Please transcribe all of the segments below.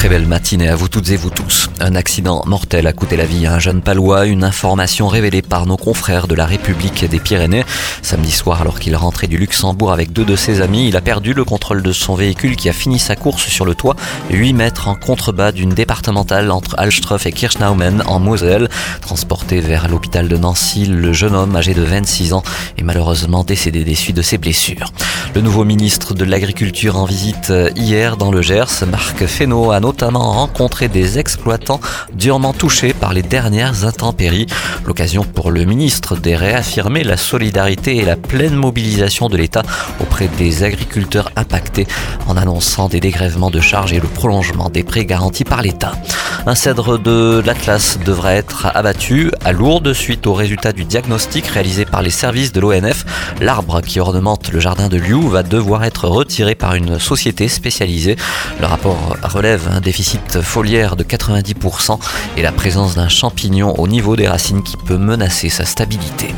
Très belle matinée à vous toutes et vous tous. Un accident mortel a coûté la vie à un jeune palois, une information révélée par nos confrères de la République des Pyrénées. Samedi soir, alors qu'il rentrait du Luxembourg avec deux de ses amis, il a perdu le contrôle de son véhicule qui a fini sa course sur le toit 8 mètres en contrebas d'une départementale entre Alstroff et Kirchnaumen en Moselle. Transporté vers l'hôpital de Nancy, le jeune homme âgé de 26 ans est malheureusement décédé des suites de ses blessures. Le nouveau ministre de l'Agriculture en visite hier dans le Gers, Marc Fesneau, a notamment rencontré des exploitants durement touchés par les dernières intempéries. L'occasion pour le ministre de réaffirmer la solidarité et la pleine mobilisation de l'État auprès des agriculteurs impactés en annonçant des dégrèvements de charges et le prolongement des prêts garantis par l'État. Un cèdre de l'Atlas devrait être abattu à Lourdes suite au résultat du diagnostic réalisé par les services de l'ONF. L'arbre qui ornemente le jardin de Liu va devoir être retiré par une société spécialisée. Le rapport relève un déficit foliaire de 90% et la présence d'un champignon au niveau des racines qui peut menacer sa stabilité.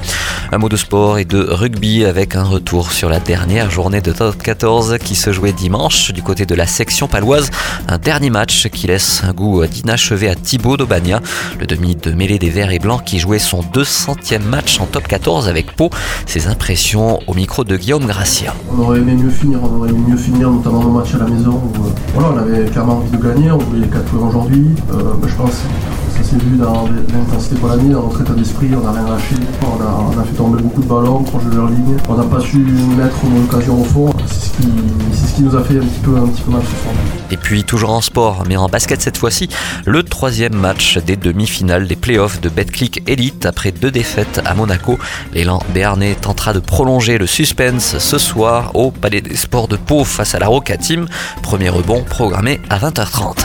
Un mot de sport et de rugby avec un retour sur la dernière journée de top 14 qui se jouait dimanche du côté de la section paloise. Un dernier match qui laisse un goût d'inachevé à Thibaut d'Aubagna, le demi de mêlée des Verts et Blancs qui jouait son 200e match en top 14 avec Pau. Ses impressions au micro de Guillaume Gracia. On aurait aimé mieux finir, on aurait aimé mieux finir notamment le match à la maison. Où, euh, voilà, on avait clairement envie de gagner, on voulait 4 points aujourd'hui. Euh, bah, je pense ça s'est vu dans l'intensité pour l'année, dans notre état d'esprit, on n'a rien lâché, on a, fait tomber beaucoup de ballons, proche de leur ligne, on n'a pas su mettre nos occasions au fond, qui, ce qui nous a fait un petit peu, un petit peu mal ce soir. Et puis toujours en sport, mais en basket cette fois-ci, le troisième match des demi-finales des playoffs de Betclic Elite après deux défaites à Monaco. L'élan béarnais tentera de prolonger le suspense ce soir au Palais des Sports de Pau face à la Roca Team. Premier rebond programmé à 20h30.